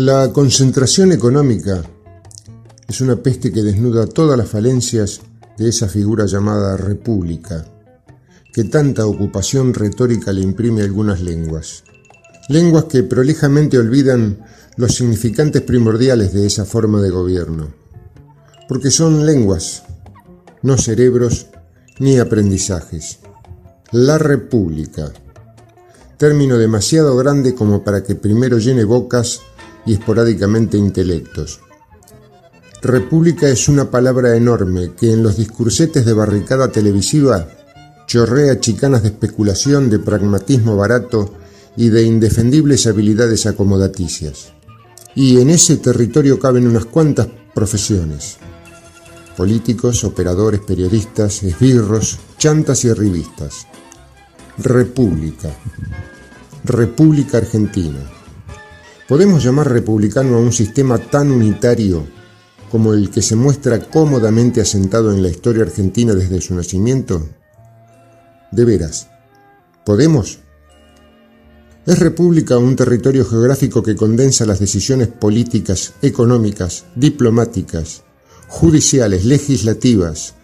La concentración económica es una peste que desnuda todas las falencias de esa figura llamada república, que tanta ocupación retórica le imprime a algunas lenguas. Lenguas que prolijamente olvidan los significantes primordiales de esa forma de gobierno, porque son lenguas, no cerebros ni aprendizajes. La república, término demasiado grande como para que primero llene bocas y esporádicamente intelectos. República es una palabra enorme que en los discursetes de barricada televisiva chorrea chicanas de especulación, de pragmatismo barato y de indefendibles habilidades acomodaticias. Y en ese territorio caben unas cuantas profesiones. Políticos, operadores, periodistas, esbirros, chantas y revistas. República. República Argentina. ¿Podemos llamar republicano a un sistema tan unitario como el que se muestra cómodamente asentado en la historia argentina desde su nacimiento? De veras, ¿podemos? ¿Es república un territorio geográfico que condensa las decisiones políticas, económicas, diplomáticas, judiciales, legislativas,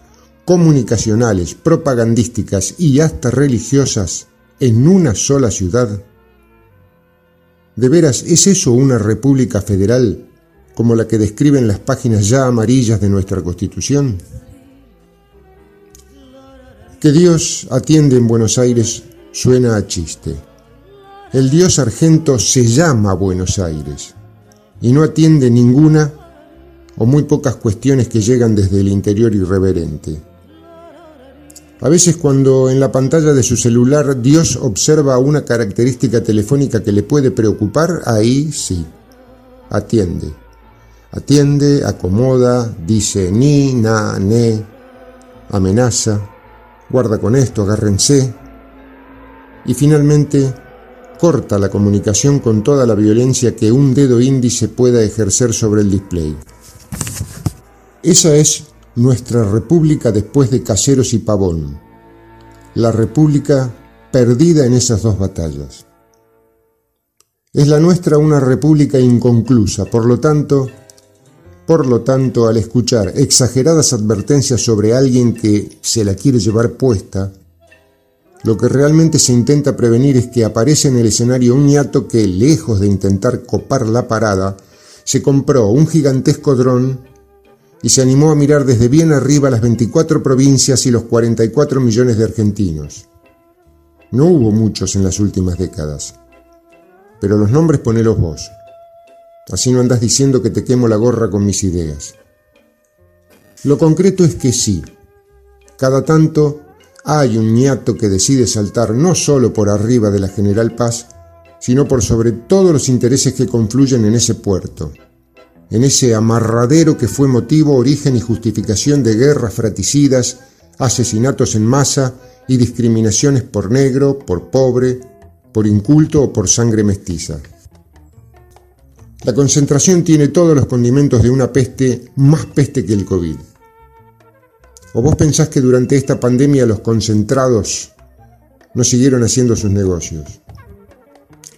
comunicacionales, propagandísticas y hasta religiosas en una sola ciudad? ¿De veras es eso una república federal como la que describen las páginas ya amarillas de nuestra Constitución? Que Dios atiende en Buenos Aires suena a chiste. El Dios argento se llama Buenos Aires y no atiende ninguna o muy pocas cuestiones que llegan desde el interior irreverente. A veces cuando en la pantalla de su celular Dios observa una característica telefónica que le puede preocupar, ahí sí, atiende. Atiende, acomoda, dice ni, na, ne, amenaza, guarda con esto, agárrense. Y finalmente corta la comunicación con toda la violencia que un dedo índice pueda ejercer sobre el display. Esa es nuestra república después de Caseros y Pavón, la república perdida en esas dos batallas. Es la nuestra una república inconclusa, por lo tanto, por lo tanto, al escuchar exageradas advertencias sobre alguien que se la quiere llevar puesta, lo que realmente se intenta prevenir es que aparece en el escenario un ñato que, lejos de intentar copar la parada, se compró un gigantesco dron y se animó a mirar desde bien arriba las 24 provincias y los 44 millones de argentinos. No hubo muchos en las últimas décadas, pero los nombres ponelos vos. Así no andás diciendo que te quemo la gorra con mis ideas. Lo concreto es que sí, cada tanto hay un ñato que decide saltar no solo por arriba de la General Paz, sino por sobre todos los intereses que confluyen en ese puerto en ese amarradero que fue motivo, origen y justificación de guerras fraticidas, asesinatos en masa y discriminaciones por negro, por pobre, por inculto o por sangre mestiza. La concentración tiene todos los condimentos de una peste, más peste que el COVID. ¿O vos pensás que durante esta pandemia los concentrados no siguieron haciendo sus negocios?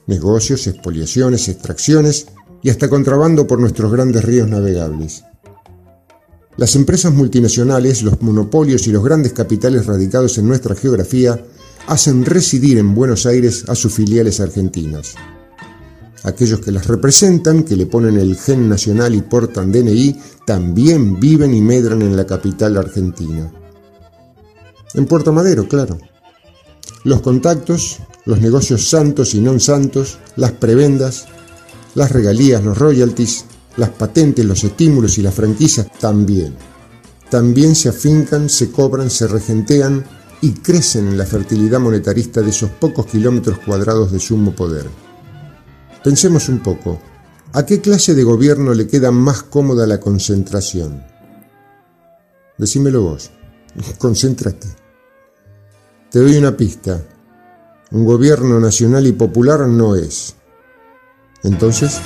Negocios, expoliaciones, extracciones y hasta contrabando por nuestros grandes ríos navegables. Las empresas multinacionales, los monopolios y los grandes capitales radicados en nuestra geografía hacen residir en Buenos Aires a sus filiales argentinas. Aquellos que las representan, que le ponen el gen nacional y portan DNI, también viven y medran en la capital argentina. En Puerto Madero, claro. Los contactos, los negocios santos y non santos, las prebendas, las regalías, los royalties, las patentes, los estímulos y las franquicias también. También se afincan, se cobran, se regentean y crecen en la fertilidad monetarista de esos pocos kilómetros cuadrados de sumo poder. Pensemos un poco, ¿a qué clase de gobierno le queda más cómoda la concentración? Decímelo vos, concéntrate. Te doy una pista, un gobierno nacional y popular no es. Entonces,